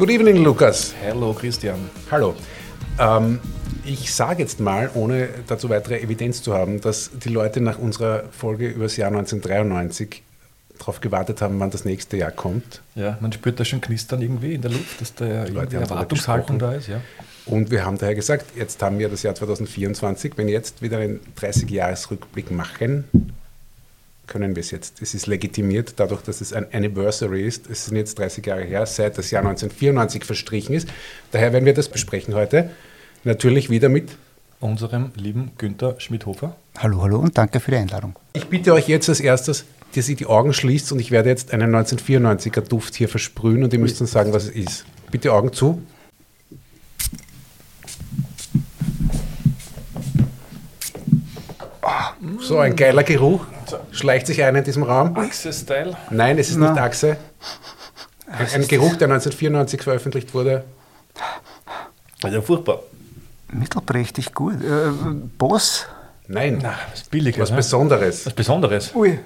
Good evening, Lukas. Hallo Christian. Hallo. Ähm, ich sage jetzt mal, ohne dazu weitere Evidenz zu haben, dass die Leute nach unserer Folge über das Jahr 1993 darauf gewartet haben, wann das nächste Jahr kommt. Ja, man spürt da schon Knistern irgendwie in der Luft, dass da ja irgendwie Erwartungshaltung da ist. Ja. Und wir haben daher gesagt, jetzt haben wir das Jahr 2024. Wenn jetzt wieder einen 30-Jahres-Rückblick machen, können wir es jetzt. Es ist legitimiert, dadurch, dass es ein Anniversary ist. Es sind jetzt 30 Jahre her, seit das Jahr 1994 verstrichen ist. Daher werden wir das besprechen heute. Natürlich wieder mit. Unserem lieben Günther Schmidhofer. Hallo, hallo und danke für die Einladung. Ich bitte euch jetzt als erstes, dass ihr die Augen schließt und ich werde jetzt einen 1994er Duft hier versprühen und ihr müsst uns sagen, was es ist. Bitte Augen zu. So ein geiler Geruch. Schleicht sich ein in diesem Raum. Axe-Style. Nein, es ist Na. nicht Achse. Ein, ein Geruch, der 1994 veröffentlicht wurde. Also furchtbar. Mittelprächtig gut. Äh, Boss? Nein, Na, was Billiges. was ne? Besonderes. was Besonderes. Ui.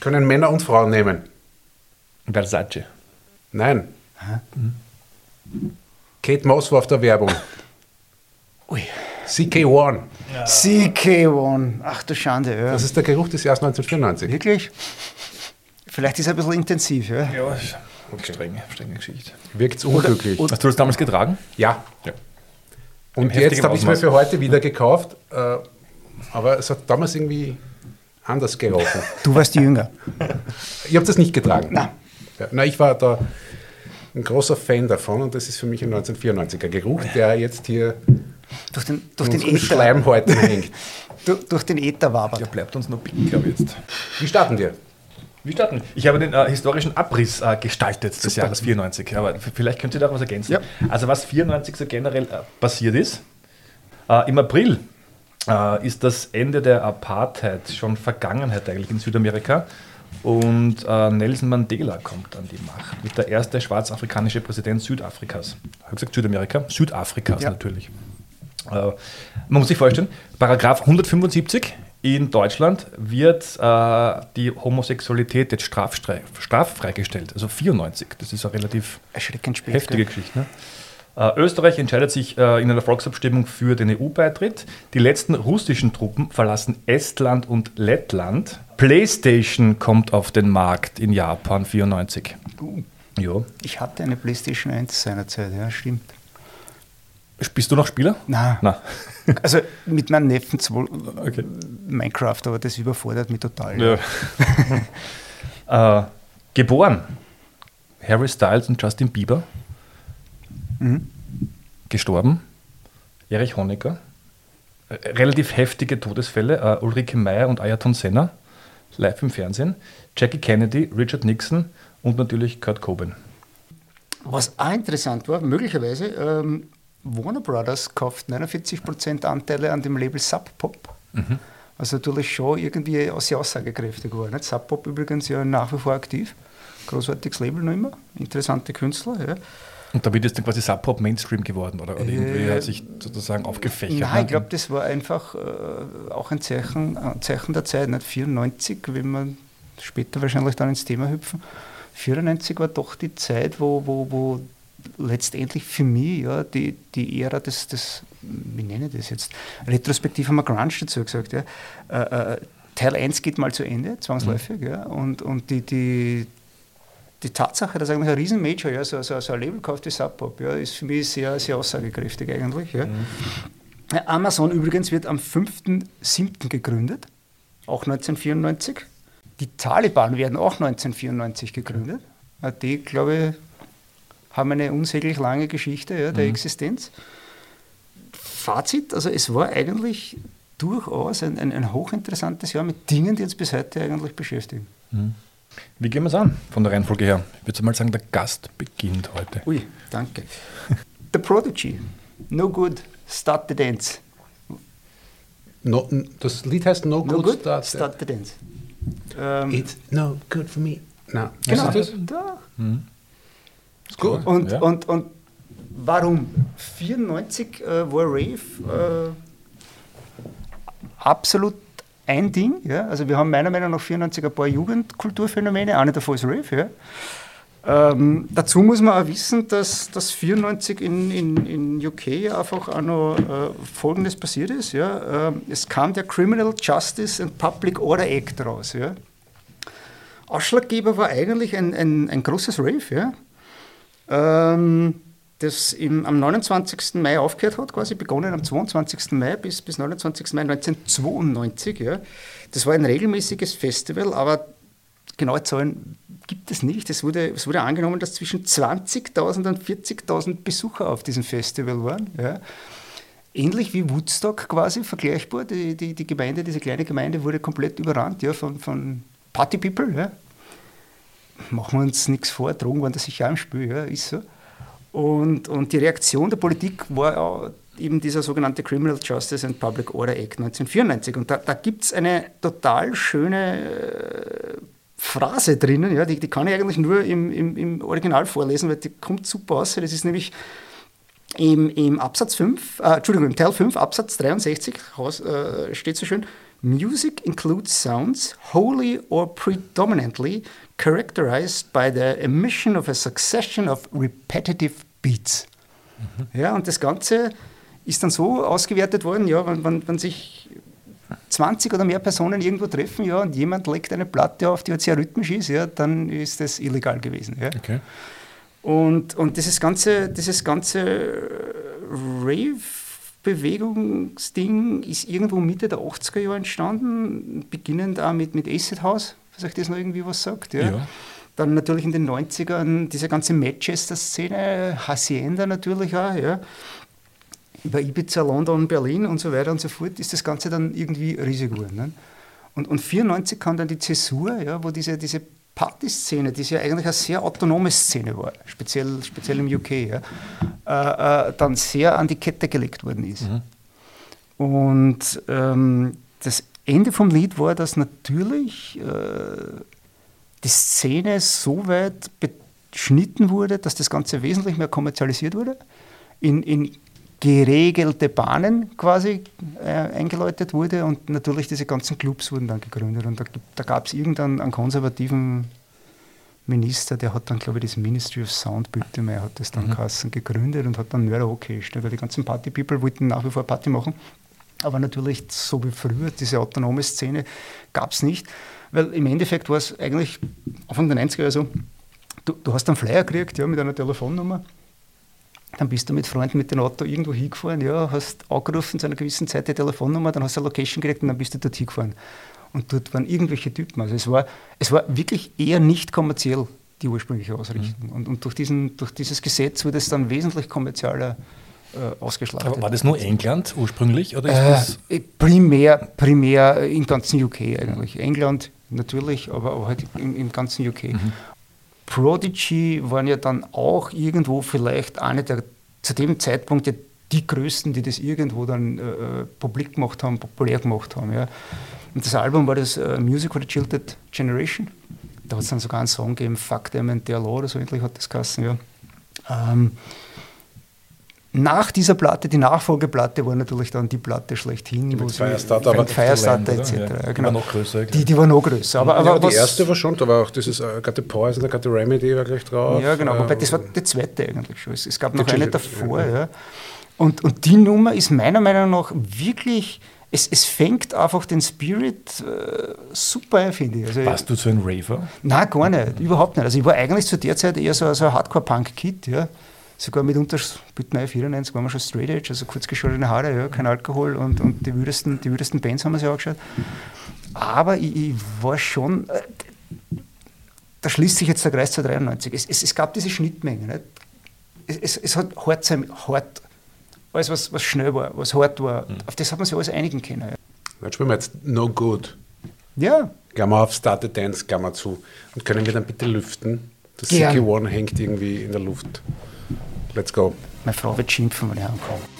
Können Männer und Frauen nehmen. Versace. Nein. Kate Moss war auf der Werbung. Ui. CK1. CK1. Ach du Schande, ja. Das ist der Geruch des Jahres 1994. Wirklich? Vielleicht ist er ein bisschen intensiv, ja. Ja, ist strenge, strenge Geschichte. Wirkt unglücklich. Hast du das damals getragen? ja. Ja. Und Im jetzt habe ich mir Ausmaß. für heute wieder gekauft. Äh, aber es hat damals irgendwie anders gerochen. Du warst jünger. Ich habe das nicht getragen. Na. Ja, na, ich war da ein großer Fan davon und das ist für mich ein 1994er Geruch, der jetzt hier Durch den, durch den Äther. Schleimhäuten hängt. Durch, durch den Äther wabert. Der bleibt uns noch bicken, glaube ich jetzt. Wie starten wir? Wie starten? Ich habe den äh, historischen Abriss äh, gestaltet des Super. Jahres 94. Aber vielleicht könnt ihr da was ergänzen. Ja. Also was 94 so generell äh, passiert ist. Äh, Im April äh, ist das Ende der Apartheid schon Vergangenheit eigentlich in Südamerika. Und äh, Nelson Mandela kommt an die Macht. Wird der erste schwarzafrikanische Präsident Südafrikas. Habe gesagt Südamerika? Südafrikas Ja. natürlich. Äh, man muss sich vorstellen, Paragraph 175 in Deutschland wird äh, die Homosexualität jetzt straffrei gestellt. Also 94. Das ist eine relativ spät. heftige gell? Geschichte. Ne? Äh, Österreich entscheidet sich äh, in einer Volksabstimmung für den EU-Beitritt. Die letzten russischen Truppen verlassen Estland und Lettland. PlayStation kommt auf den Markt in Japan 94. Ja. Ich hatte eine Playstation 1 seinerzeit, ja, stimmt. Bist du noch Spieler? Na, Na. also mit meinem Neffen zwar Okay. Minecraft, aber das überfordert mich total. Ja. äh, geboren. Harry Styles und Justin Bieber. Mhm. Gestorben. Erich Honecker. Relativ heftige Todesfälle. Äh, Ulrike Meyer und Ayrton Senna. Live im Fernsehen. Jackie Kennedy, Richard Nixon und natürlich Kurt Cobain. Was auch interessant war, möglicherweise, ähm, Warner Brothers kauft 49% Anteile an dem Label Sub Pop. Was natürlich schon irgendwie sehr aussagekräftig war. Nicht? Sub Pop übrigens ja nach wie vor aktiv. Großartiges Label noch immer. Interessante Künstler. Ja. Und damit ist dann quasi Sub-Pop Mainstream geworden oder, oder irgendwie Äh, hat sich sozusagen aufgefächert. Nein, ne? ich glaube, das war einfach äh, auch ein Zeichen, ein Zeichen der Zeit. Nicht 94, wenn wir später wahrscheinlich dann ins Thema hüpfen. 94 war doch die Zeit, wo, wo, wo letztendlich für mich ja, die, die Ära des, des, wie nenne ich das jetzt, retrospektiv haben wir Grunge dazu gesagt, ja. äh, äh, Teil 1 geht mal zu Ende, zwangsläufig, ja, und, und die, die, die Tatsache, dass eigentlich ein Riesenmajor, ja, so, so, so ein Label kauft wie Sub Pop, ja, ist für mich sehr, sehr aussagekräftig eigentlich. Ja. Ja, Amazon übrigens wird am 5.7. gegründet, auch 1994. Die Taliban werden auch 1994 gegründet. Die, glaube ich, haben eine unsäglich lange Geschichte ja, der Existenz. Fazit, also es war eigentlich durchaus ein, ein, ein hochinteressantes Jahr mit Dingen, die uns bis heute eigentlich beschäftigen. Wie gehen wir es an von der Reihenfolge her? Ich würde mal sagen, der Gast beginnt heute. Ui, danke. The Prodigy, No Good, Start the Dance. No, das Lied heißt No, No Good, Good, Start. Start the Dance. Ähm, It's no good for me. Na, genau. das? Da. Ist gut. Und, Ja. und, und warum? 94 äh, war Rave äh, absolut ein Ding. Ja? Also wir haben meiner Meinung nach 94 ein paar Jugendkulturphänomene, eine davon ist Rave. Ja? Ähm, dazu muss man auch wissen, dass das 94 in, in, in UK einfach auch noch äh, Folgendes passiert ist. Ja? Ähm, es kam der Criminal Justice and Public Order Act raus. Ja? Ausschlaggeber war eigentlich ein, ein, ein großes Rave, ja? Ähm, das im, am 29. Mai aufgehört hat, quasi begonnen am 22. Mai bis, bis 29. Mai 1992. Ja? Das war ein regelmäßiges Festival, aber genaue Zahlen gibt es nicht. Es wurde, es wurde angenommen, dass zwischen 20.000 und 40.000 Besucher auf diesem Festival waren. Ja? Ähnlich wie Woodstock quasi, vergleichbar. Die, die, die Gemeinde, diese kleine Gemeinde wurde komplett überrannt ja, von, von Party People. Ja? Machen wir uns nichts vor, Drogen waren da sicher im Spiel, ja, ist so. Und, und die Reaktion der Politik war ja eben dieser sogenannte Criminal Justice and Public Order Act 1994. Und da, da gibt es eine total schöne äh, Phrase drinnen, ja, die, die kann ich eigentlich nur im, im, im Original vorlesen, weil die kommt super aus. Das ist nämlich im, im Absatz 5, äh, Entschuldigung, im Teil 5, Absatz 63, Haus, äh, steht so schön, Music includes sounds wholly or predominantly characterized by the emission of a succession of repetitive beats. Ja, und das Ganze ist dann so ausgewertet worden, ja, wenn, wenn, wenn sich 20 oder mehr Personen irgendwo treffen, ja, und jemand legt eine Platte auf, die halt sehr rhythmisch ist, ja, dann ist das illegal gewesen. Ja. Okay. Und, und dieses ganze, dieses ganze Rave-Bewegungsding ist irgendwo Mitte der 80er Jahre entstanden, beginnend auch mit, mit Acid House, was euch das noch irgendwie was sagt. Ja. Ja. Dann natürlich in den 90ern diese ganze Manchester-Szene, Hacienda natürlich auch, ja. Über Ibiza, London, Berlin und so weiter und so fort ist das Ganze dann irgendwie riesig geworden. Ne? Und, und 94 kam dann die Zäsur, ja, wo diese, diese Partyszene, die ja eigentlich eine sehr autonome Szene war, speziell, speziell im UK, ja, äh, äh, dann sehr an die Kette gelegt worden ist. Und ähm, das Ende vom Lied war, dass natürlich äh, die Szene so weit beschnitten wurde, dass das Ganze wesentlich mehr kommerzialisiert wurde, in, in geregelte Bahnen quasi äh, eingeläutet wurde und natürlich diese ganzen Clubs wurden dann gegründet. Und da, da gab es irgendeinen einen konservativen Minister, der hat dann, glaube ich, das Ministry of Sound, Büttemeier hat das dann mhm. gegründet und hat dann Mörder hochgestellt, weil die ganzen Party-People wollten nach wie vor Party machen. Aber natürlich, so wie früher, diese autonome Szene gab es nicht, weil im Endeffekt war es eigentlich Anfang der 90er Jahre so, du, du hast einen Flyer gekriegt ja, mit einer Telefonnummer, dann bist du mit Freunden mit dem Auto irgendwo hingefahren, ja, hast angerufen zu einer gewissen Zeit die Telefonnummer, dann hast du eine Location gekriegt und dann bist du dort hingefahren. Und dort waren irgendwelche Typen. Also es war, es war wirklich eher nicht kommerziell, die ursprüngliche Ausrichtung. Und, und durch, diesen, durch dieses Gesetz wurde es dann wesentlich kommerzieller ausgeschlachtet. Aber war das nur England ursprünglich? Oder Äh, primär, primär im ganzen UK eigentlich. England natürlich, aber, aber halt im, im ganzen UK. Prodigy waren ja dann auch irgendwo vielleicht eine der zu dem Zeitpunkt ja die größten, die das irgendwo dann äh, äh, publik gemacht haben, populär gemacht haben. Ja. Und das Album war das äh, Music for the Chilted Generation. Da hat es dann sogar einen Song gegeben, Fuck Them and Their Law oder so ähnlich hat das geheißen. Ja. Ähm, nach dieser Platte, die Nachfolgeplatte, war natürlich dann die Platte schlechthin. mit wo Firestarter, aber Firestarter etc. Ja, Ja, die genau. war noch größer, Die, die war noch größer. Aber, Aber aber die erste war schon, da war auch dieses Got the Poison, da Got the Remedy war gleich drauf. Ja, genau. Äh, Wobei das war die zweite eigentlich schon. Es, gab noch Die eine davor. ja. Ja. Und, und die Nummer ist meiner Meinung nach wirklich es, es fängt einfach den Spirit äh, super ein, finde ich. Also, Warst du so ein Raver? Nein, gar nicht, überhaupt nicht. Also ich war eigentlich zu der Zeit eher so, so ein Hardcore-Punk-Kid, ja. Sogar mitunter, mit Mai 94 waren wir schon Straight Edge, also kurz geschorene Haare, ja, kein Alkohol und, und die, wildesten, die wildesten Bands haben wir sich angeschaut. Aber ich, ich war schon, äh, da schließt sich jetzt der Kreis zu 93. Es, es, es gab diese Schnittmenge. Nicht? Es, es, es hat hart sein, hart, alles was, was schnell war, was hart war, auf das hat man sich alles einigen können. Ja. Dann spielen wir jetzt No Good. ja. Klammer auf, Start the Dance, Klammer zu. Und können wir dann bitte lüften? Das Gern. Sicky One hängt irgendwie in der Luft. Let's go. Meine Frau wird schimpfen, wenn ich ankomme.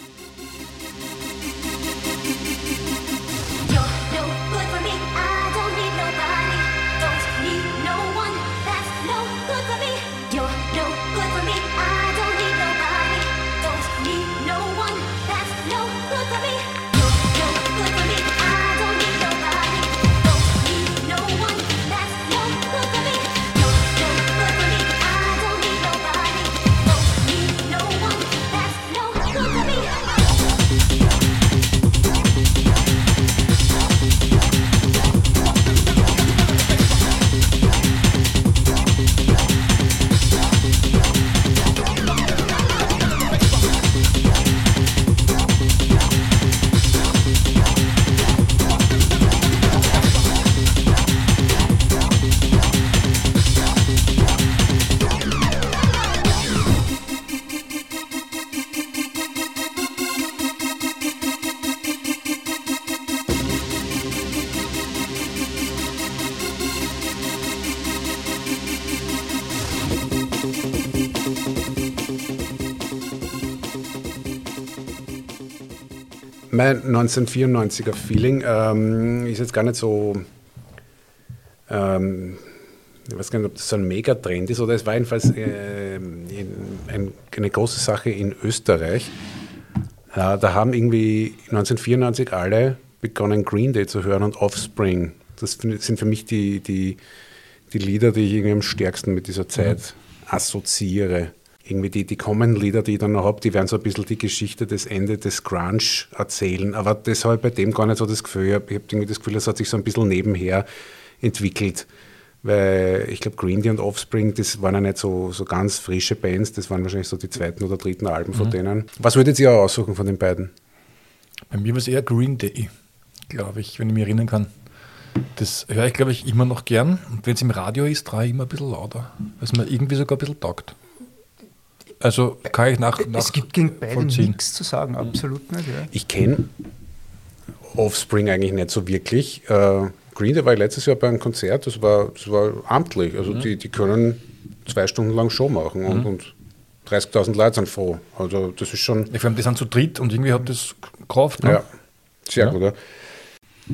Mein 1994er Feeling ähm, ist jetzt gar nicht so, ähm, ich weiß gar nicht, ob das so ein Megatrend ist oder es war jedenfalls äh, in, ein, eine große Sache in Österreich. Ja, da haben irgendwie 1994 alle begonnen Green Day zu hören und Offspring. Das sind für mich die, die, die Lieder, die ich irgendwie am stärksten mit dieser Zeit assoziiere. Irgendwie die, die Common Lieder, die ich dann noch habe, die werden so ein bisschen die Geschichte des Ende des Grunge erzählen. Aber das habe ich bei dem gar nicht so das Gefühl. Ich habe irgendwie das Gefühl, das hat sich so ein bisschen nebenher entwickelt. Weil ich glaube, Green Day und Offspring, das waren ja nicht so, so ganz frische Bands, das waren wahrscheinlich so die zweiten oder dritten Alben von denen. Was würdet ihr aussuchen von den beiden? Bei mir war es eher Green Day, glaube ich, wenn ich mich erinnern kann. Das höre ich, glaube ich, immer noch gern. Und wenn es im Radio ist, drehe ich immer ein bisschen lauter, weil es mir irgendwie sogar ein bisschen taugt. Also kann ich nach, nach Es gibt gegen beide nichts zu sagen, absolut nicht. Ja. Ich kenne Offspring eigentlich nicht so wirklich. Äh, Green Day war ich letztes Jahr bei einem Konzert, das war, das war amtlich. Also die, die können zwei Stunden lang Show machen und, und 30.000 Leute sind froh. Also das ist schon, Ich finde, die sind zu dritt und irgendwie hat das Kraft. Ne? ja, sehr Ja. gut. Ja.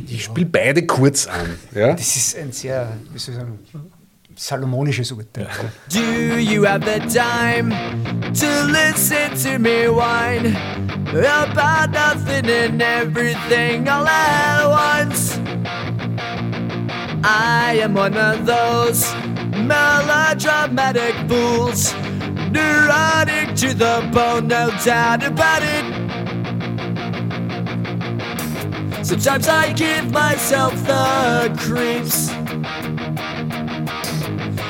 Ich spiele beide kurz an. Ja? Das ist ein sehr, wie soll ich sagen, salomonisches Urteil. Do you have the time to listen to me whine about nothing and everything all at once? I am one of those melodramatic fools, neurotic to the bone, no doubt about it. Sometimes I give myself the creeps.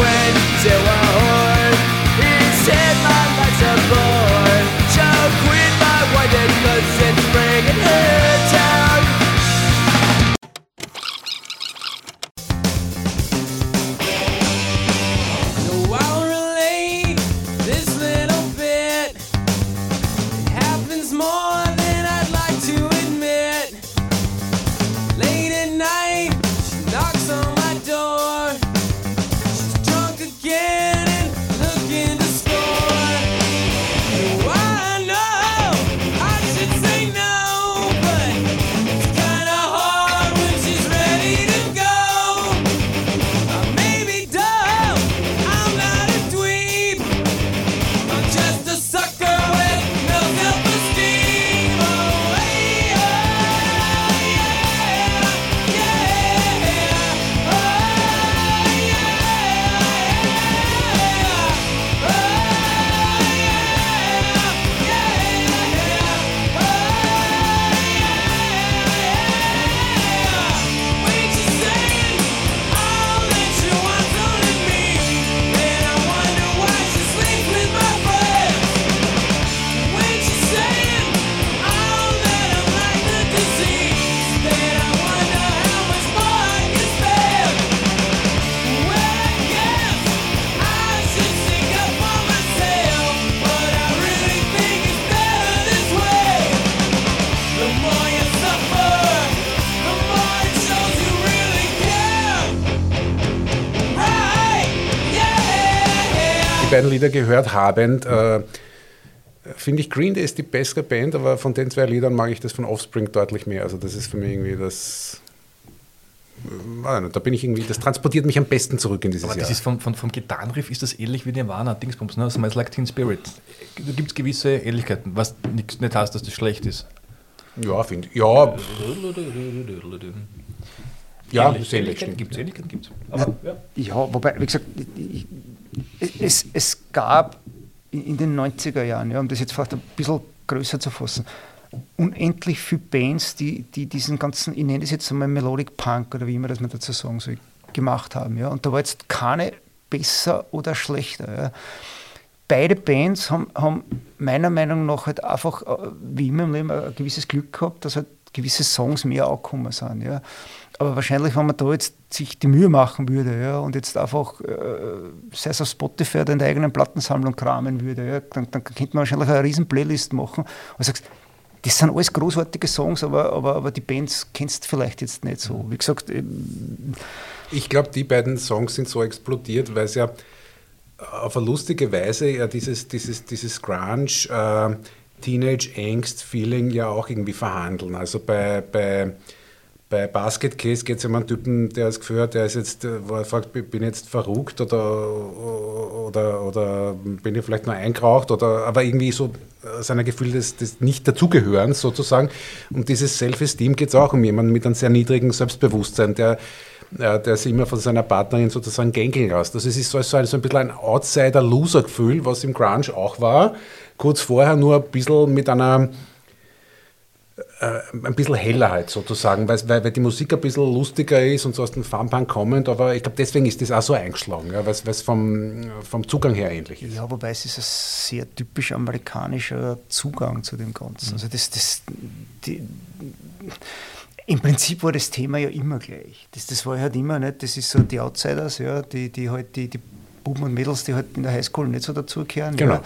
went to my life's quit my wife it's bringing her down. So beiden Lieder gehört habend, äh, finde ich Green Day ist die bessere Band, aber von den zwei Liedern mag ich das von Offspring deutlich mehr. Also das ist für mich irgendwie das. äh, nicht, Da bin ich irgendwie, das transportiert mich am besten zurück in dieses Aber Jahr. das ist vom, vom, vom Gitarrenriff ist das ähnlich wie Nirvana, Dingsbums, ne? Smells Like Teen Spirit. Da gibt es gewisse Ähnlichkeiten, was nix, nicht heißt, dass das schlecht ist. ja, finde ich. Ja, ja, Ähnlich- Ähnlichkeiten gibt es, Ähnlichkeiten gibt es. Ja. Ja, wobei, wie gesagt, ich- es, es gab in den 90er Jahren, ja, um das jetzt vielleicht ein bisschen größer zu fassen, unendlich viele Bands, die, die diesen ganzen, ich nenne das jetzt einmal Melodic Punk oder wie immer das man dazu sagen soll, gemacht haben. Ja. Und da war jetzt keine besser oder schlechter. Ja. Beide Bands haben, haben meiner Meinung nach halt einfach, äh, wie immer im Leben, ein gewisses Glück gehabt, dass halt gewisse Songs mehr angekommen sind. Ja. Aber wahrscheinlich, wenn man da jetzt sich die Mühe machen würde ja, und jetzt einfach, äh, sei es auf Spotify oder in der eigenen Plattensammlung kramen würde, ja, dann, dann könnte man wahrscheinlich eine riesen Playlist machen und sagst, das sind alles großartige Songs, aber, aber, aber die Bands kennst du vielleicht jetzt nicht so. Wie gesagt, ähm, Ich glaube, die beiden Songs sind so explodiert, weil es ja auf eine lustige Weise ja dieses, dieses, dieses Grunge, äh, Teenage-Angst-Feeling ja auch irgendwie verhandeln. Also bei, bei, bei Basket Case geht es um einen Typen, der das Gefühl hat, der ist jetzt, äh, wo er fragt, bin ich jetzt verrückt oder, oder, oder bin ich vielleicht nur eingeraucht oder aber irgendwie so äh, sein Gefühl des, des Nicht-Dazugehörens sozusagen. Um dieses Self-Esteem geht es auch um jemanden mit einem sehr niedrigen Selbstbewusstsein, der ja, der sich immer von seiner Partnerin sozusagen gängeln lässt. Also es ist so, ein, so ein bisschen ein Outsider-Loser-Gefühl, was im Grunge auch war. Kurz vorher nur ein bisschen mit einer, äh, ein bisschen heller halt sozusagen, weil, weil, die Musik ein bisschen lustiger ist und so aus dem Funpunk kommend, aber ich glaube, deswegen ist das auch so eingeschlagen, ja, weil es vom, vom Zugang her ähnlich ist. Ja, wobei es ist ein sehr typisch amerikanischer Zugang zu dem Ganzen. Also das, das, die, Im Prinzip war das Thema ja immer gleich. Das, das war halt immer nicht, das ist so die Outsiders, ja, die, die halt die, die Buben und Mädels, die halt in der Highschool nicht so dazugehören. Genau. Ja.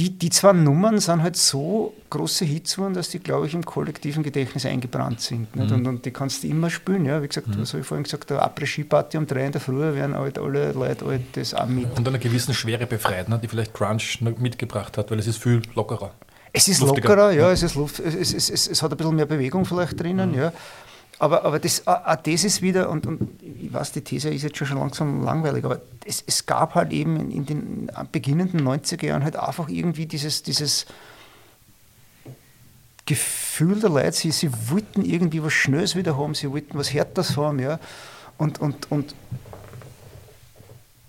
Die, die zwei Nummern sind halt so große Hits geworden, dass die, glaube ich, im kollektiven Gedächtnis eingebrannt sind. Nicht? Und, und die kannst du immer spielen. Ja? Wie gesagt, was habe ich vorhin gesagt, der Après-Ski-Party um drei in der Früh werden halt alle Leute halt das auch mit Und einer gewissen Schwere befreit, ne, die vielleicht Grunge noch mitgebracht hat, weil es ist viel lockerer. Es ist Luftiger. lockerer, ja, es, ist Luft, es, es, es, es, es hat ein bisschen mehr Bewegung vielleicht drinnen, ja. Aber, aber das, auch auch das ist wieder, und, und ich weiß, die These ist jetzt schon, langsam langweilig, aber es, es gab halt eben in, den beginnenden 90er Jahren halt einfach irgendwie dieses, dieses Gefühl der Leute, sie, sie wollten irgendwie was Schnelles wieder haben, sie wollten was Härteres haben, ja. Und, und, und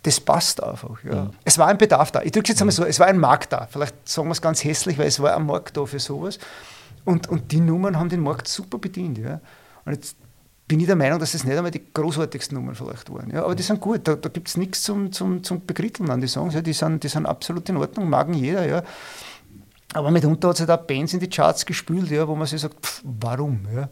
das passt einfach. Ja. Es war ein Bedarf da. Ich drücke es jetzt einmal so, es war ein Markt da. Vielleicht sagen wir es ganz hässlich, weil es war ein Markt da für sowas. Und, und die Nummern haben den Markt super bedient. Ja. Und jetzt bin ich der Meinung, dass das nicht einmal die großartigsten Nummern vielleicht waren. Ja. Aber die sind gut, da, da gibt es nichts zum, zum, zum Bekritteln an die Songs. Ja. Die, sind, die sind absolut in Ordnung, magen jeder. Ja. Aber mitunter hat es halt auch Bands in die Charts gespült, ja, wo man sich sagt, pff, warum? Ja.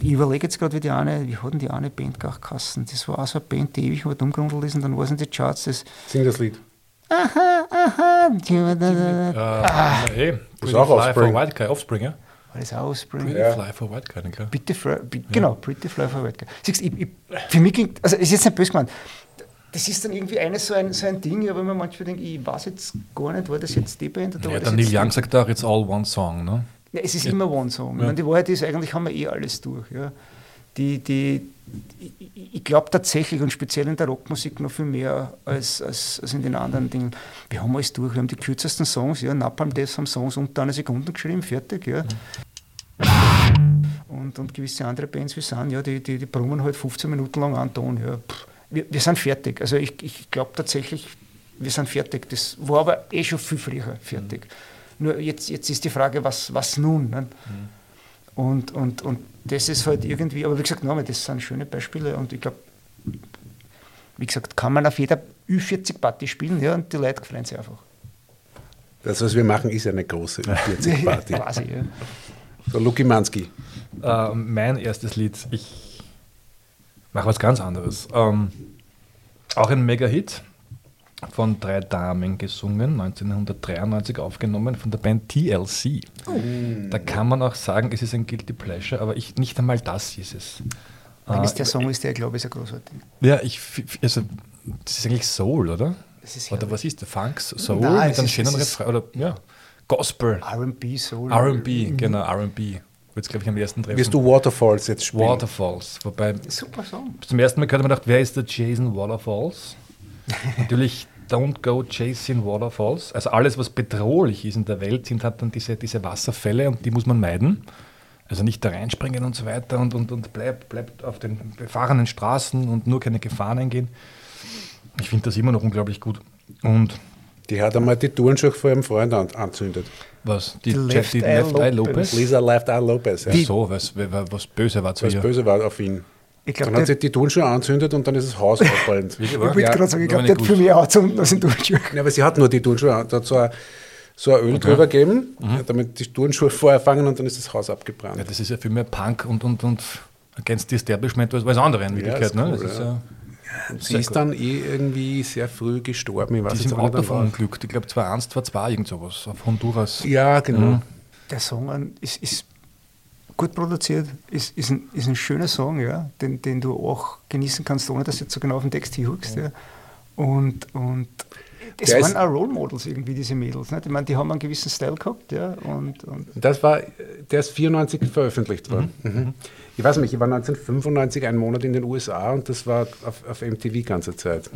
Ich überlege jetzt gerade, wie die eine, wie hat denn die eine Band geheißen? Das war auch so eine Band, die ewig weit umgerundelt ist und dann war es in die Charts. Das, Sing das Lied. aha, aha, Äh, Ah. hey, Das ist auch Offspring. Offspring, ja? War das auch Offspring? Pretty Ja. Fly for White Guy, ne, klar. Pretty Fly, Be- Genau, Pretty Fly for White Guy. Siehst, ich, ich, für mich ging, also ist jetzt nicht böse gemeint, das ist dann irgendwie eines so ein, so ein Ding, aber man manchmal denkt, ich weiß jetzt gar nicht, war das jetzt die Band oder Ja, war der das Neil jetzt Young sagt auch, it's all one song, ne? Ja, es ist immer One-Song. Ja. Und die Wahrheit ist, eigentlich haben wir eh alles durch. Ja. Die, die, ich- glaube tatsächlich, und speziell in der Rockmusik noch viel mehr als, als, als in den anderen Dingen, wir haben alles durch. Wir haben die kürzesten Songs, ja, Napalm Death haben Songs unter einer Sekunde geschrieben, fertig. Ja. Und, und gewisse andere Bands wie sind, ja, die, die, die brummen halt 15 Minuten lang an Ton. Ja. Pff, Wir, wir sind fertig. Also ich, ich glaube tatsächlich, wir sind fertig. Das war aber eh schon viel früher fertig. Nur jetzt, jetzt ist die Frage, was, was nun? Ne? Und, und, und das ist halt irgendwie, aber wie gesagt, nochmal, das sind schöne Beispiele und ich glaube, wie gesagt, kann man auf jeder Ü40-Party spielen ja, und die Leute freuen sich einfach. Das, was wir machen, ist eine große 40-Party. Quasi, ja. so, Luki Manski. Äh, mein erstes Lied, ich mache was ganz anderes. Ähm, auch ein Mega-Hit von drei Damen gesungen, 1993 aufgenommen von der Band TLC. Da kann man auch sagen, es ist ein Guilty Pleasure, aber ich, nicht einmal das ist es. Wenn Äh, es der Song ist, der ich glaube, ist ja großartig. Ja, ich, also, das ist eigentlich Soul, oder? Das ist Oder was ist der Funk? Soul Nein, mit einem schönen Refrain? Oder, ja, Gospel. R&B, Soul. R&B, genau, R&B. Wird glaube ich am ersten treffen. Wirst du Waterfalls jetzt spielen? Waterfalls. Wobei, Super Song. zum ersten Mal gerade mir gedacht, wer ist der Jason Waterfalls? Natürlich Don't Go Chasing Waterfalls. Also alles, was bedrohlich ist in der Welt, sind halt dann diese, diese Wasserfälle und die muss man meiden. Also nicht da reinspringen und so weiter und, und, und bleibt, bleibt auf den befahrenen Straßen und nur keine Gefahren eingehen. Ich finde das immer noch unglaublich gut. Und Die hat einmal die Turnschuhe vor ihrem Freund an, anzündet. was? Die, Die Left, die Eye Left Eye Lopez. Lisa Left Eye Lopez. Ja. so, was, was, was böse war zu was ihr. böse war auf ihn. Ich glaube, Dann hat sie die Turnschuhe anzündet und dann ist das Haus. Wirklich, ich wollte Ja, gerade sagen, ich glaube, der hat für gut. mich anzünden als in Turnschuhe. Ja, aber sie hat nur die Turnschuhe, an. da hat so ein, so ein Öl drüber gegeben, Mhm. ja, damit die Turnschuhe vorher fangen und dann ist das Haus abgebrannt. Ja, das ist ja viel mehr Punk und, und, und against the Establishment als alles andere in Wirklichkeit. ist ne? cool, das ist ja. ja, sie ist dann eh irgendwie sehr früh gestorben. Ich weiß die sind Auto verunglückt. Ich glaube 2001, 2002, irgend sowas. Auf Honduras. Ja, genau. Mhm. Der Song ist, ist gut produziert, ist, ist, ein, ist ein schöner Song, ja, den, den du auch genießen kannst, ohne dass du jetzt so genau auf den Text hinhuckst. Ja. Und, und es Der waren auch Role Models irgendwie, diese Mädels. Nicht? Ich meine, die haben einen gewissen Style gehabt. Ja, und, und Das war, der ist 94 veröffentlicht worden. Mhm. Ich weiß nicht, ich war 1995 einen Monat in den USA und das war auf, auf MTV ganze Zeit.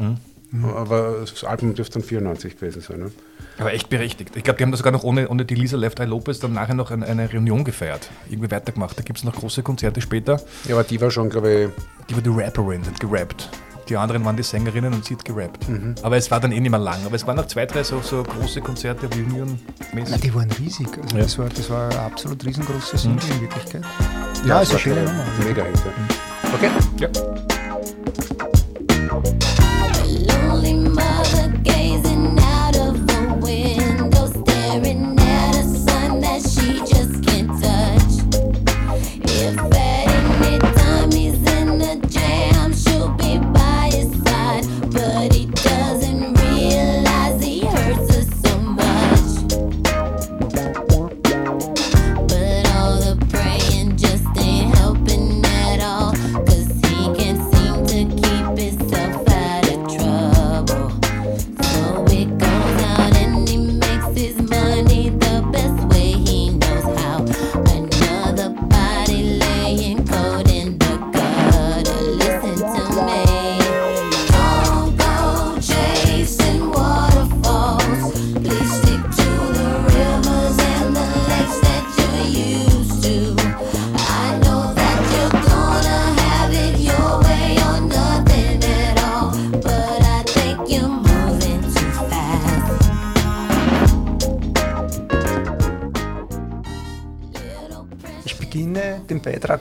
Aber das Album dürfte dann 94 gewesen sein. Ne? Aber echt berechtigt. Ich glaube, die haben das sogar noch ohne, ohne die Lisa Left Eye Lopez dann nachher noch eine, eine Reunion gefeiert. Irgendwie weitergemacht. Da gibt es noch große Konzerte später. Ja, aber die war schon, glaube Die war die Rapperin, die hat gerappt. Die anderen waren die Sängerinnen und sie hat gerappt. Aber es war dann eh nicht mehr lang. Aber es waren noch zwei, drei so, so große Konzerte, Reunion-mäßig. die waren riesig. Also Ja. das, war, das war eine absolut riesengroße Single in Wirklichkeit. Ja, ist eine schöne Nummer. Mega Hit. ja. Okay. Ja.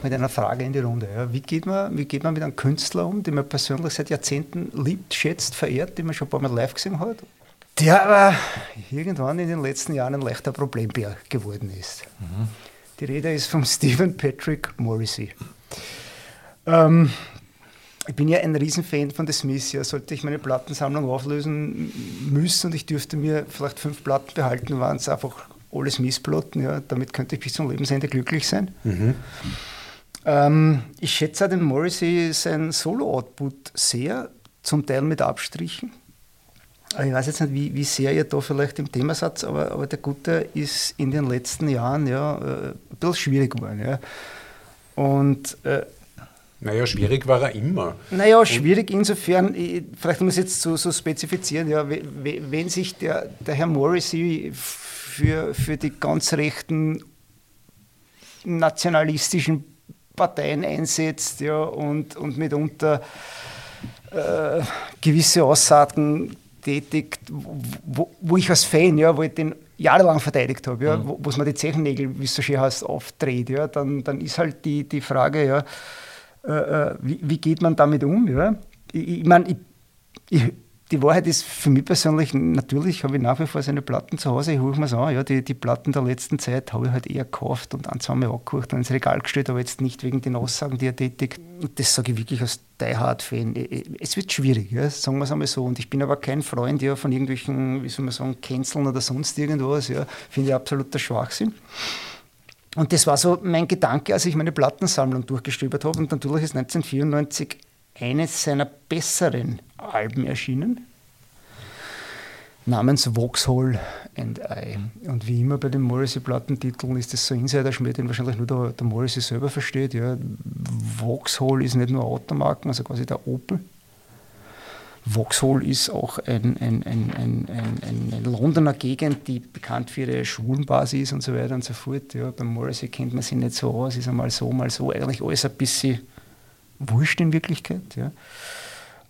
Mit einer Frage in die Runde. Ja. Wie, geht man, wie geht man mit einem Künstler um, den man persönlich seit Jahrzehnten liebt, schätzt, verehrt, den man schon ein paar Mal live gesehen hat? Der aber irgendwann in den letzten Jahren ein leichter Problembär geworden ist. Die Rede ist von Stephen Patrick Morrissey. Ähm, ich bin ja ein Riesenfan von The Smiths. Ja. Sollte ich meine Plattensammlung auflösen müssen und ich dürfte mir vielleicht fünf Platten behalten, waren es einfach alle Smiths-Platten. Ja. Damit könnte ich bis zum Lebensende glücklich sein. Ähm, ich schätze den Morrissey sein Solo-Output sehr, zum Teil mit Abstrichen. Aber Ich weiß jetzt nicht, wie, wie sehr ihr da vielleicht im Thema seid, aber, aber der Gute ist in den letzten Jahren ja, äh, ein bisschen schwierig geworden. Ja. Und äh, Naja, schwierig war er immer. naja, schwierig insofern, ich- vielleicht muss ich jetzt so, so spezifizieren, ja, we- we- wenn sich der, der Herr Morrissey für, für die ganz rechten nationalistischen Parteien einsetzt ja, und, und mitunter äh, gewisse Aussagen tätigt, wo, wo ich als Fan, ja, wo ich den jahrelang verteidigt habe, ja, wo es mir die Zechennägel, wie es so schön heißt, aufdreht, ja, dann, dann ist halt die, die Frage, ja, äh, äh, wie, wie geht man damit um? Ja? Ich, ich meine, ich, ich, die Wahrheit ist für mich persönlich, natürlich habe ich nach wie vor seine Platten zu Hause, ich hole mir an. Ja, die, die Platten der letzten Zeit habe ich halt eher gekauft und an zweimal angehört und ins Regal gestellt, aber jetzt nicht wegen den Aussagen, die er tätigt. Das sage ich wirklich als Die Hard-Fan. Es wird schwierig, ja, sagen wir es einmal so. Und ich bin aber kein Freund ja, von irgendwelchen, wie soll man sagen, Canceln oder sonst irgendwas. Ja. Finde ich absoluter Schwachsinn. Und das war so mein Gedanke, als ich meine Plattensammlung durchgestöbert habe. Und natürlich ist 1994 eines seiner besseren Alben erschienen. namens Vauxhall and I. Und wie immer bei den Morrissey-Plattentiteln ist das so Insider-Schmäh, den wahrscheinlich nur der, der Morrissey selber versteht. Ja. Vauxhall ist nicht nur Automarken, also quasi der Opel. Vauxhall ist auch ein, ein, ein, ein, Londoner Gegend, die bekannt für ihre Schwulenbasis ist und so weiter und so fort. Ja, beim Morrissey kennt man sich nicht so aus, ist einmal so, mal so. Eigentlich alles ein bisschen wurscht in Wirklichkeit. Ja.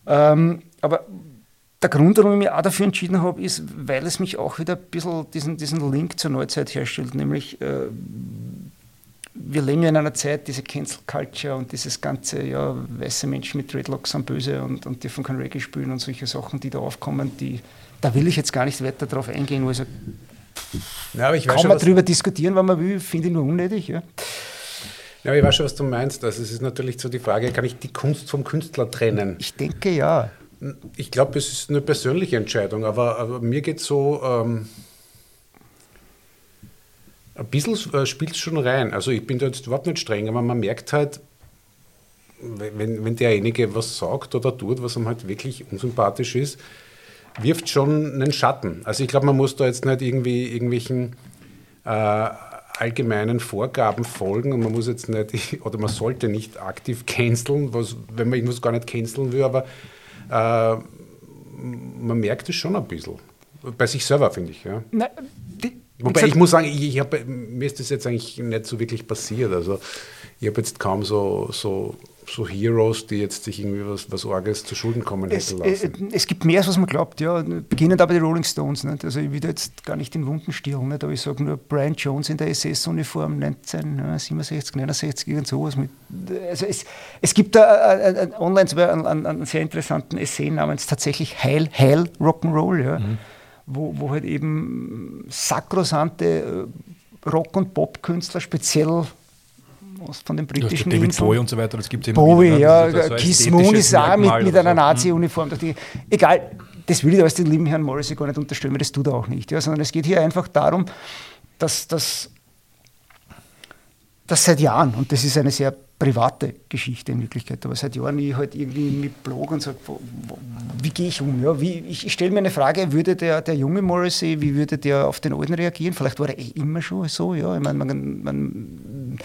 Ähm, aber der Grund, warum ich mich auch dafür entschieden habe, ist, weil es mich auch wieder ein bisschen diesen, diesen Link zur Neuzeit herstellt, nämlich äh, wir leben ja in einer Zeit, diese Cancel Culture und dieses ganze, ja, weiße Menschen mit Dreadlocks sind böse und, und dürfen kein Reggae spielen und solche Sachen, die da aufkommen, die, da will ich jetzt gar nicht weiter drauf eingehen, also Ja, aber ich kann schon, man was, drüber diskutieren, wenn man will, finde ich nur unnötig. Ja. Ja, ich weiß schon, was du meinst. Also es ist natürlich so die Frage, kann ich die Kunst vom Künstler trennen? Ich denke ja. Ich glaube, es ist eine persönliche Entscheidung, aber, aber mir geht so, ähm, ein bisschen äh, spielt es schon rein. Also ich bin da jetzt überhaupt nicht streng, aber man merkt halt, wenn, wenn derjenige was sagt oder tut, was ihm halt wirklich unsympathisch ist, wirft schon einen Schatten. Also ich glaube, man muss da jetzt nicht irgendwie irgendwelchen äh, allgemeinen Vorgaben folgen und man muss jetzt nicht, oder man sollte nicht aktiv canceln, was, wenn man irgendwas gar nicht canceln will, aber äh, man merkt es schon ein bisschen. Bei sich selber, finde ich. Ja. Na, die, Wobei ich muss sagen, ich, ich hab, mir ist das jetzt eigentlich nicht so wirklich passiert. Also ich habe jetzt kaum so, so, so Heroes, die jetzt sich irgendwie was, was Orges zu Schulden kommen Es, hätten äh, lassen. es gibt mehr, als was man glaubt, ja. Beginnend aber die Rolling Stones. Nicht? Also ich will jetzt gar nicht in Wunden nicht? aber ich sage nur Brian Jones in der SS-Uniform 1967, 69, irgend sowas. Mit, also es, es gibt da äh, äh, online sogar einen, einen, einen sehr interessanten Essay namens tatsächlich Heil, Heil Rock'n'Roll, ja. wo, wo halt eben sakrosante äh, Rock- und Pop-Künstler speziell von den britischen David Inseln. Bowie und so weiter, das gibt es immer Bowie, wieder. ja, Das so ein Kiss Moon ist auch mit, mit einer so. Nazi-Uniform. Egal, das will ich alles den lieben Herrn Morrissey gar nicht unterstellen, weil das tut er auch nicht. Ja, sondern es geht hier einfach darum, dass, dass seit Jahren, und das ist eine sehr private Geschichte in Wirklichkeit, aber seit Jahren ich halt irgendwie mit Blog und sage, wie gehe ich um? Ja, wie, ich ich stelle mir eine Frage, würde der, der junge Morrissey, wie würde der auf den alten reagieren? Vielleicht war er eh immer schon so, ja. Ich meine, man, man,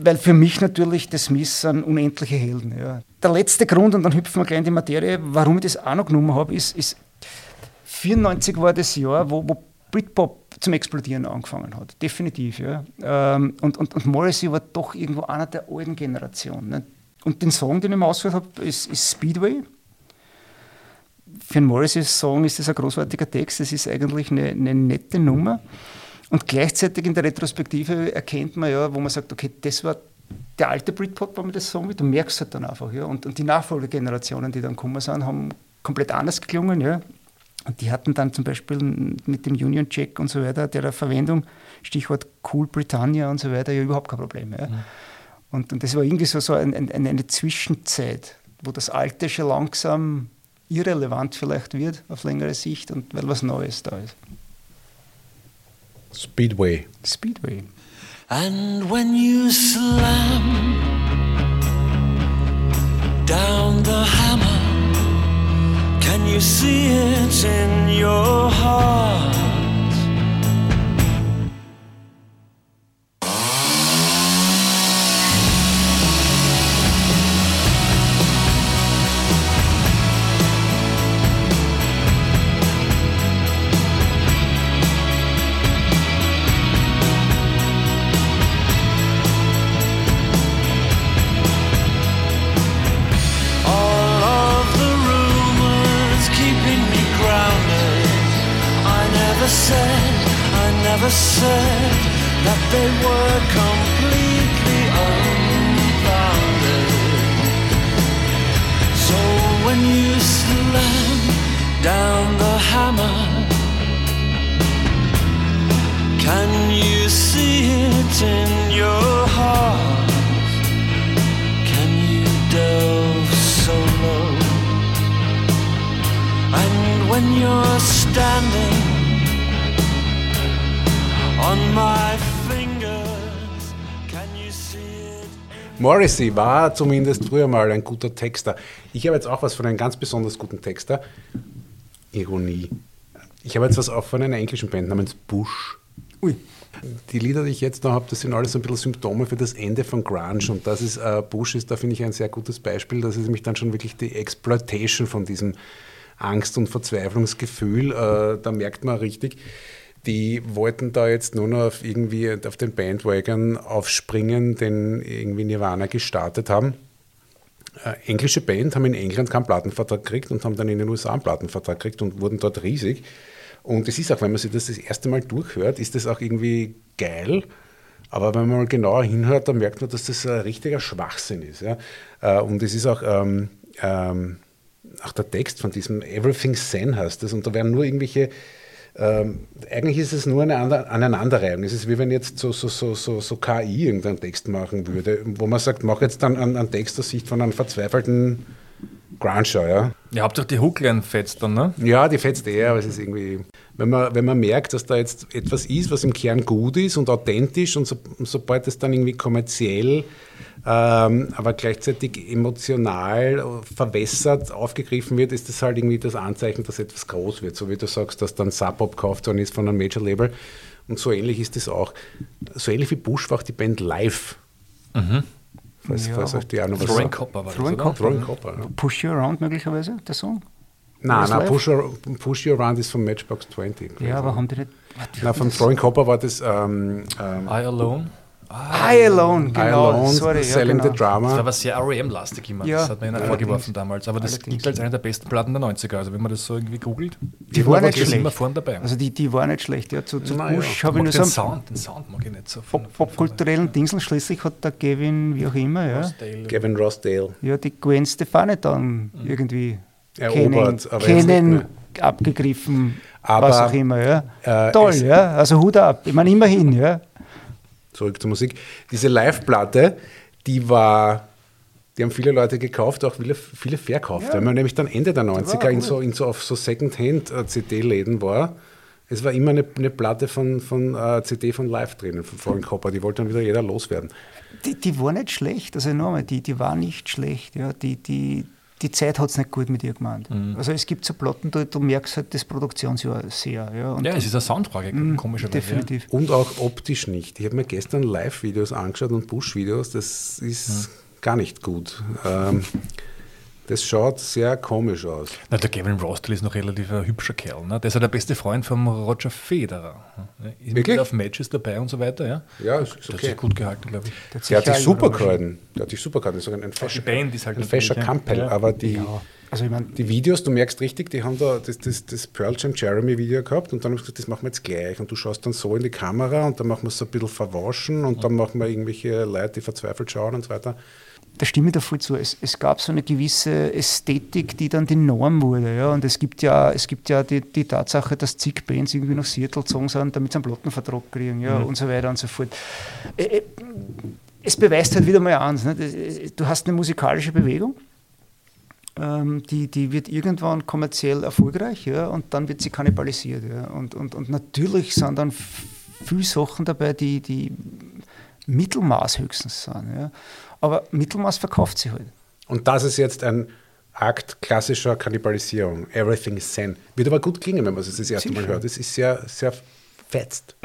weil für mich natürlich die Smiths sind unendliche Helden. Ja. Der letzte Grund, und dann hüpfen wir gleich in die Materie, warum ich das auch noch genommen habe, ist, ist 94 war das Jahr, wo, wo Britpop zum Explodieren angefangen hat. Definitiv. Ja. Ähm, und, und, und Morrissey war doch irgendwo einer der alten Generation. Ne? Und den Song, den ich mir ausgewählt habe, ist, ist Speedway. Für einen Morrissey-Song ist das ein großartiger Text. Das ist eigentlich eine, eine nette Nummer. Und gleichzeitig in der Retrospektive erkennt man ja, wo man sagt, okay, das war der alte Britpop, wenn man das sagen will, du merkst halt dann einfach. Ja. Und, und die Nachfolgegenerationen, die dann gekommen sind, haben komplett anders geklungen. Ja. Und die hatten dann zum Beispiel mit dem Union Jack und so weiter, der Verwendung, Stichwort Cool Britannia und so weiter, ja überhaupt kein Problem. Ja. Und, und das war irgendwie so, so ein, ein, eine Zwischenzeit, wo das Alte schon langsam irrelevant vielleicht wird auf längere Sicht und weil was Neues da ist. Speedway. Speedway. And when you slam down the hammer, can you see it in your heart? Standing on my fingers, can you see it? Morrissey war zumindest früher mal ein guter Texter. Ich habe jetzt auch was von einem ganz besonders guten Texter. Ironie. Ich habe jetzt was auch von einer englischen Band namens Bush. Ui. Die Lieder, die ich jetzt noch habe, das sind alles so ein bisschen Symptome für das Ende von Grunge. Und das ist, äh, Bush ist da, finde ich, ein sehr gutes Beispiel. Das ist nämlich dann schon wirklich die Exploitation von diesem Angst- und Verzweiflungsgefühl. Äh, da merkt man richtig, die wollten da jetzt nur noch auf irgendwie auf den Bandwagon aufspringen, den irgendwie Nirvana gestartet haben. Äh, englische Band haben in England keinen Plattenvertrag gekriegt und haben dann in den USA einen Plattenvertrag gekriegt und wurden dort riesig. Und es ist auch, wenn man sich das das erste Mal durchhört, ist das auch irgendwie geil. Aber wenn man mal genauer hinhört, dann merkt man, dass das ein richtiger Schwachsinn ist. Ja? Äh, Und es ist auch, ähm, ähm, auch der Text von diesem Everything Zen heißt das. Und da werden nur irgendwelche ähm, eigentlich ist es nur eine Ander- Aneinanderreihung. Es ist wie wenn jetzt so, so, so, so, so KI irgendeinen Text machen würde, wo man sagt, mach jetzt dann einen, einen Text aus Sicht von einem verzweifelten Gruncher, ja. Ja, habt ihr die Hookline fetzt dann, ne? Ja, die fetzt eher, aber es ist irgendwie, wenn man, wenn man merkt, dass da jetzt etwas ist, was im Kern gut ist und authentisch und so, sobald es dann irgendwie kommerziell, ähm, aber gleichzeitig emotional verwässert aufgegriffen wird, ist das halt irgendwie das Anzeichen, dass etwas groß wird. So wie du sagst, dass dann Sub-Pop gekauft worden ist von einem Major-Label. Und so ähnlich ist das auch. So ähnlich wie Bush war auch die Band Live. Falls, Ja. falls euch die auch noch was Throwing sagt. Copper war Throwing das, oder? Copper. Throwing Copper, ja. Push You Around möglicherweise, der Song? Nein, nein? Push, Push You Around ist von Matchbox 20. Ja, aber haben die nicht. Na, haben von Throwing Copper war das ähm, ähm, I Alone. I Alone, I genau. Alone, sorry, ja, Selling genau. the Das war Drama. aber sehr R.E.M.-lastig immer. Ja, das hat mir einer allerdings. vorgeworfen damals. Aber das Allerdings. gilt als eine der besten Platten der 90er. Also wenn man das so irgendwie googelt, Die war nicht die sind immer schlecht. vorne dabei. Also die, die war nicht schlecht. Ja, zu zu Na ja. Bush habe ich nur den so Sound, den Sound mag ich nicht so. Von, Pop- popkulturellen Dingseln. Schließlich hat der Kevin, wie auch immer, ja, Style. Gavin Rossdale. ja die Gwen Stefani dann irgendwie Erobert, kennen, abgegriffen, Aber, was auch immer. Ja. äh, Toll, ja. Also Hut ab. Ich meine, immerhin, ja. Zurück zur Musik. Diese Live-Platte, die war, die haben viele Leute gekauft, auch viele, viele verkauft. Ja. Weil man nämlich dann Ende der 90er war in so, in so auf so Second-Hand-CD-Läden war. Es war immer eine, eine Platte von, von äh, CD von Live drinnen, von Throwing Copper. Die wollte dann wieder jeder loswerden. Die, die war nicht schlecht, also nochmal, die, die war nicht schlecht. Ja. Die, die, die Zeit hat es nicht gut mit ihr gemeint. Mhm. Also es gibt so Platten, da, du merkst halt das Produktionsjahr sehr. Ja, und Ja, es ist eine Soundfrage, Mhm, komischerweise. definitiv. Und auch optisch nicht. Ich habe mir gestern Live-Videos angeschaut und Bush-Videos. Das ist gar nicht gut. Ähm, das schaut sehr komisch aus. Na, der Gavin Rossdale ist noch relativ ein hübscher Kerl. Ne? Der ist ja der beste Freund von Roger Federer. Ist Wirklich? auf Matches dabei und so weiter. Ja, Ja, ist Der hat okay. sich gut gehalten, glaube ich. Der hat Der hat sich super gehalten. Der hat sich super gehalten. Das ist ein, fescher, die Band ist halt ein fescher. Kampel. Ja. Aber die, Ja, also ich meine, die Videos, du merkst richtig, die haben da das, das, das Pearl Jam Jeremy Video gehabt und dann haben sie gesagt, das machen wir jetzt gleich. Und du schaust dann so in die Kamera und dann machen wir es so ein bisschen verwaschen und dann machen wir irgendwelche Leute, die verzweifelt schauen und so weiter. Da stimme ich da voll zu. Es, es gab so eine gewisse Ästhetik, die dann die Norm wurde. Ja? Und es gibt ja, es gibt ja die, die Tatsache, dass zig Bands irgendwie nach Seattle gezogen sind, damit sie einen Plattenvertrag kriegen ja? und so weiter und so fort. Äh, äh, Es beweist halt wieder mal eins. Ne? Äh, Du hast eine musikalische Bewegung, ähm, die, die wird irgendwann kommerziell erfolgreich ja? und dann wird sie kannibalisiert. Ja? Und, und, und natürlich sind dann viele Sachen dabei, die, die Mittelmaß höchstens sind. Ja? Aber Mittelmaß verkauft sie halt. Und das ist jetzt ein Akt klassischer Kannibalisierung. Everything is Zen. Wird aber gut klingen, wenn man es das erste Mal hört. Es ist sehr, sehr fetzt.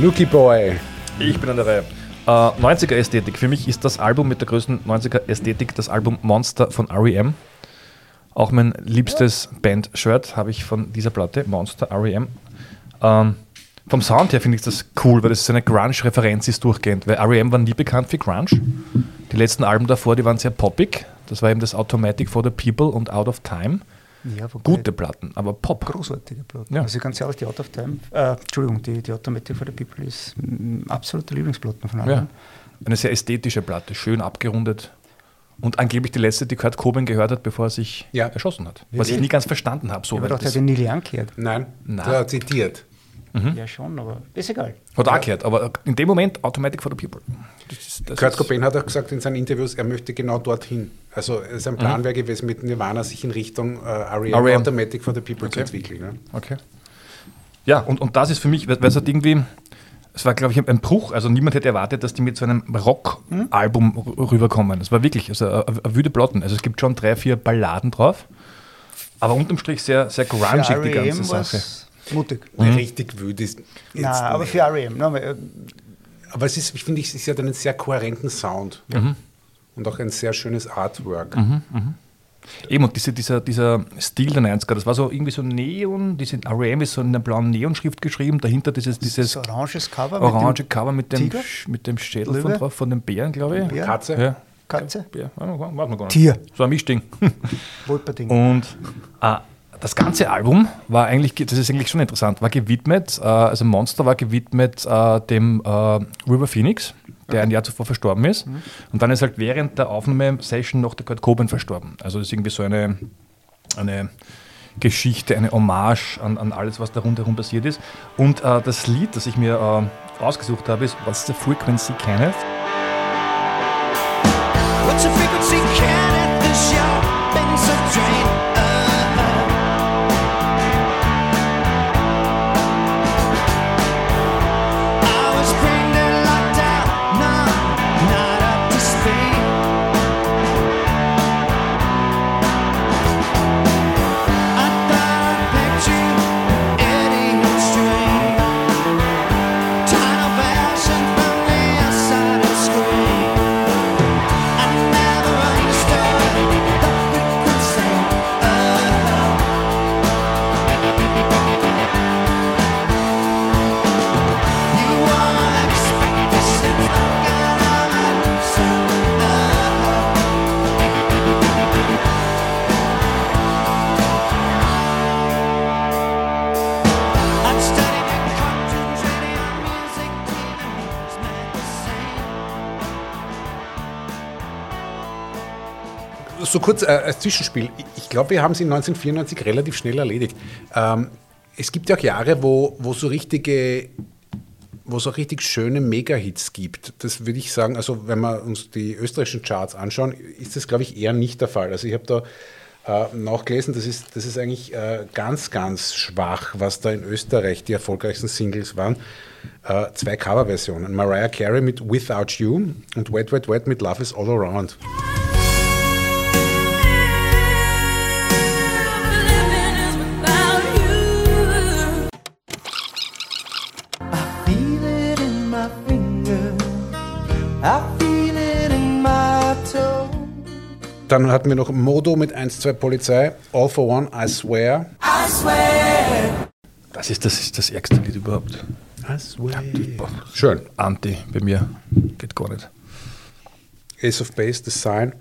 Nuki Boy. Ich bin an der Reihe. Äh, 90er Ästhetik. Für mich ist das Album mit der größten 90er Ästhetik das Album Monster von REM. Auch mein liebstes Band-Shirt habe ich von dieser Platte, Monster REM. Ähm, vom Sound her finde ich das cool, weil das eine Grunge-Referenz ist durchgehend. Weil REM war nie bekannt für Grunge. Die letzten Alben davor, die waren sehr poppig. Das war eben das Automatic for the People und Out of Time. Ja, Gute Platten, aber Pop. Großartige Platten. Ja. Also ganz ehrlich, die Out of Time, äh, Entschuldigung, die, die Automatic for the People ist mm, absolute Lieblingsplatten von allen. Ja. Eine sehr ästhetische Platte, schön abgerundet. Und angeblich die letzte, die Kurt Cobain gehört hat, bevor er sich Ja. erschossen hat. Was ich nie ganz verstanden habe. So, Aber weil doch, der das, hat den Neil Young gehört. Nein, Nein. der zitiert. Ja, schon, aber ist egal. hat auch gehört, aber in dem Moment Automatic for the People. Das ist, das Kurt Cobain hat auch gesagt in seinen Interviews, er möchte genau dorthin. Also sein Plan wäre gewesen, mit Nirvana sich in Richtung äh, REM, REM. Automatic for the People Okay. zu entwickeln. Ne? Okay. Ja, und, und das ist für mich, weil es hat irgendwie, es war, glaube ich, ein Bruch. Also niemand hätte erwartet, dass die mit so einem Rock-Album r- rüberkommen. Es war wirklich also eine, eine wüde Platten. Also es gibt schon drei, vier Balladen drauf. Aber unterm Strich sehr, sehr grungig, die ganze R.E.M. Sache. Mutig. Richtig wütend ist. Nein, aber für R.E.M. ne, aber, äh, Aber es ist, ich finde, es hat einen sehr kohärenten Sound. Und auch ein sehr schönes Artwork. Eben, und diese, dieser, dieser Stil der 90er, das war so irgendwie so Neon, diese R.E.M. ist so in einer blauen Neonschrift geschrieben, dahinter dieses, dieses oranges Cover orange mit Cover mit dem? Sch- mit dem Schädel Löwe? von drauf, von dem Bären, glaube ich. Bär? Katze. Ja. Katze, Bär. Warte mal gar nicht. Tier. So ein Mischding. Wolperding. Und äh, das ganze Album war eigentlich, das ist eigentlich schon interessant, war gewidmet, äh, also Monster war gewidmet äh, dem äh, River Phoenix, der ein Jahr zuvor verstorben ist. Und dann ist halt während der Aufnahmesession noch der Kurt Cobain verstorben. Also das ist irgendwie so eine, eine Geschichte, eine Hommage an, an alles, was da rundherum passiert ist. Und äh, das Lied, das ich mir äh, ausgesucht habe, ist What's the Frequency, Kenneth? What's the frequency, So kurz äh, als Zwischenspiel. Ich- glaube, wir haben es in 1994 relativ schnell erledigt. Ähm, es gibt ja auch Jahre, wo, wo so richtige wo es auch richtig schöne Mega-Hits gibt. Das würde ich sagen, also wenn wir uns die österreichischen Charts anschauen, ist das, glaube ich, eher nicht der Fall. Also ich habe da äh, nachgelesen, das ist, das ist eigentlich äh, ganz, ganz schwach, was da in Österreich die erfolgreichsten Singles waren. Äh, zwei Coverversionen. Mariah Carey mit Without You und Wet, Wet, Wet mit Love is All Around. Dann hatten wir noch Modo mit 1-2 Polizei, All for One, I Swear. I swear. Das ist das, ist das ärgste Lied überhaupt. I swear. Boah, Schön. Anti bei mir. Geht gar nicht. Ace of Base, The Sign.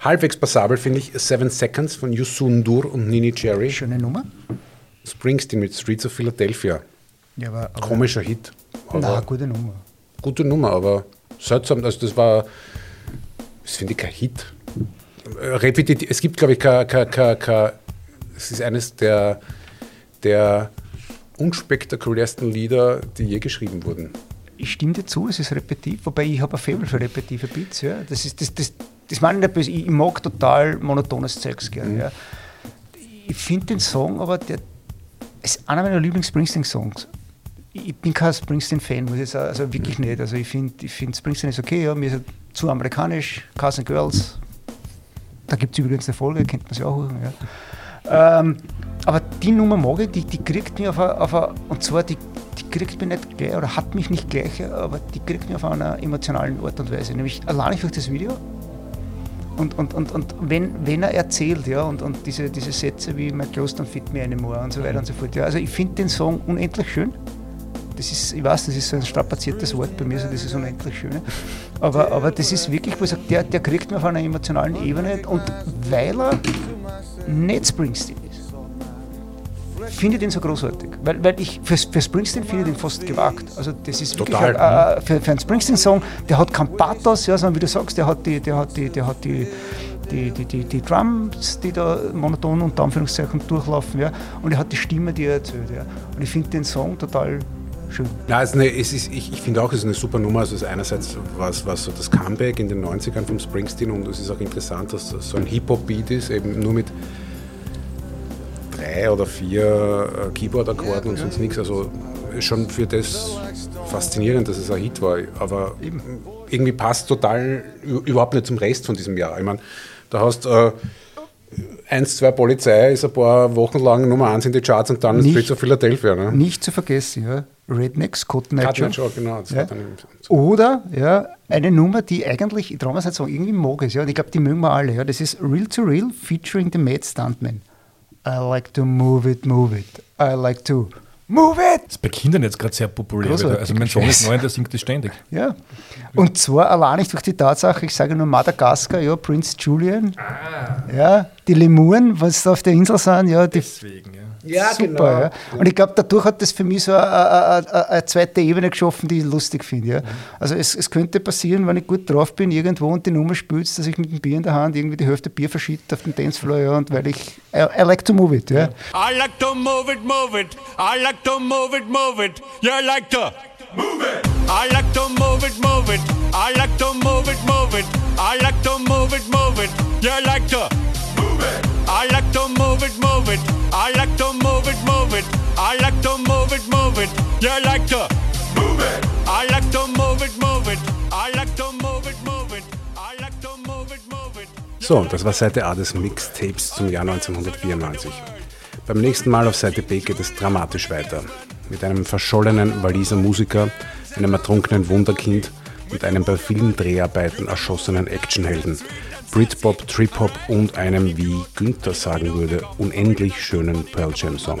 Halbwegs passabel finde ich Seven Seconds von Yusun Dur und Nini Cherry. Schöne Nummer. Springsteen mit Streets of Philadelphia. Ja, aber, aber Komischer Hit. na, Aber gute Nummer. gute Nummer, aber seltsam. Also das war, das finde ich kein Hit. Äh, Repetitiv, es gibt, glaube ich, kein, kein, kein, kein, es ist eines der, der unspektakulärsten Lieder, die je geschrieben wurden. Ich stimme dir zu, es ist repetitiv, wobei ich habe ein Faible für repetitive Beats. Ja. Das, ist, das, das, das meine ich nicht böse, ich, mag total monotones Zeugs gerne. Ja. Ich finde den Song aber, der ist einer meiner Lieblings-Springsteen-Songs. Ich bin kein Springsteen-Fan, muss ich sagen, also wirklich nicht. Also ich finde ich find Springsteen ist okay, ja, mir ist er zu amerikanisch, Cars and Girls, da gibt es übrigens eine Folge, kennt man sie auch. Ja. Ähm, aber die Nummer mag ich, die, die kriegt mich auf eine, auf eine, und zwar die, die kriegt mich nicht gleich, oder hat mich nicht gleich, aber die kriegt mich auf einer emotionalen Art und Weise, nämlich allein durch das Video. Und, und, und, und wenn, wenn er erzählt, ja, und, und diese, diese Sätze wie My Close don't fit me anymore und so weiter und so fort. Ja, also ich finde den Song unendlich schön. Das ist, ich weiß, das ist so ein strapaziertes Wort bei mir, so dieses unendlich Schöne. Aber, aber das ist wirklich, wo ich sage, der, der kriegt mich auf einer emotionalen Ebene und weil er nicht Springsteen ist, finde ich den so großartig. Weil, weil ich für, für Springsteen finde ich den fast gewagt. Also das ist wirklich Total, ein, äh, für, für einen Springsteen-Song, der hat kein Pathos, ja, sondern wie du sagst, der hat die, der hat die, der hat die, die, die, die, die Drums, die da monoton unter Anführungszeichen durchlaufen, ja, und er hat die Stimme, die er erzählt, ja. Und ich finde den Song total schön. Ja, es ist eine, es ist, ich, ich finde auch, es ist eine super Nummer. Also es ist einerseits was, was so das Comeback in den 90ern vom Springsteen und es ist auch interessant, dass das so ein Hip-Hop-Beat ist, eben nur mit drei oder vier äh, Keyboard-Akkorden und sonst nichts. Also schon für das faszinierend, dass es ein Hit war. Aber irgendwie passt total überhaupt nicht zum Rest von diesem Jahr. Ich meine, da hast äh, eins, zwei Polizei, ist ein paar Wochen lang Nummer eins in die Charts und dann Nicht- Streets of Philadelphia. Ne? Nicht zu vergessen, ja, Rednecks, Cotton Eye Joe. Show, genau. Das Ja. Oder ja, eine Nummer, die eigentlich, ich traue mir nicht sagen, irgendwie mag es, ja, und ich glaube, die mögen wir alle. Ja. Das ist Real to Real featuring the Mad Stuntman. I like to move it, move it. I like to move it! Das ist bei Kindern jetzt gerade sehr populär. Großartig. Also mein Sohn ist neun, der singt das ständig. Ja. Und zwar allein nicht durch die Tatsache, ich sage nur Madagaskar, ja, Prince Julian, ja, die Lemuren, was da auf der Insel sind, ja, die Deswegen, ja. Ja, super. genau. Ja. Und ich glaube, dadurch hat das für mich so eine, eine, eine, eine zweite Ebene geschaffen, die ich lustig finde. Ja. Also es, es könnte passieren, wenn ich gut drauf bin irgendwo und die Nummer spielt, dass ich mit dem Bier in der Hand irgendwie die Hälfte Bier verschütte auf dem Dancefloor, ja, und weil ich, I, I like to move it. Ja. I like to move it, move it. I like to move it, move it. You like to move it. I like to move it, move it. I like to move it, move it. I like to move it, move it. You like to move it. I like to move it, move it. I like to Like to move it, move it. You like to move it. I like to move it, move it. I like to move it, move it. I like to move it, move it. So, das war Seite A des Mixtapes zum Jahr 1994. Beim nächsten Mal auf Seite B geht es dramatisch weiter. Mit einem verschollenen Waliser Musiker, einem ertrunkenen Wunderkind und einem bei vielen Dreharbeiten erschossenen Actionhelden. Britpop, Trip-Hop und einem, wie Günther sagen würde, unendlich schönen Pearl Jam Song.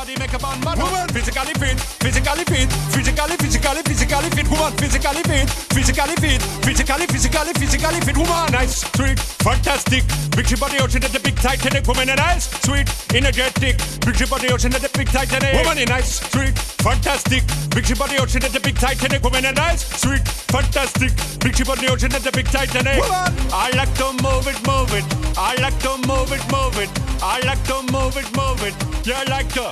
Makeup, original cute body makeup on man. Woman, physically fit, physically fit, physically, physically, physically fit. Woman, physically fit, physically fit, physically, physically, physically fit. Woman, nice, sweet, fantastic. Big body oh, ocean at the big Titanic. Woman, a nice, sweet, energetic. Big body oh, ocean at the big Titanic. Woman, a nice, sweet, fantastic. Big body oh, ocean at the big Titanic. Woman, a nice, sweet, fantastic. Big body ocean at the big Titanic. Woman, I like to move it, move it. I like to move it, move it. I like to move it, move it. You like to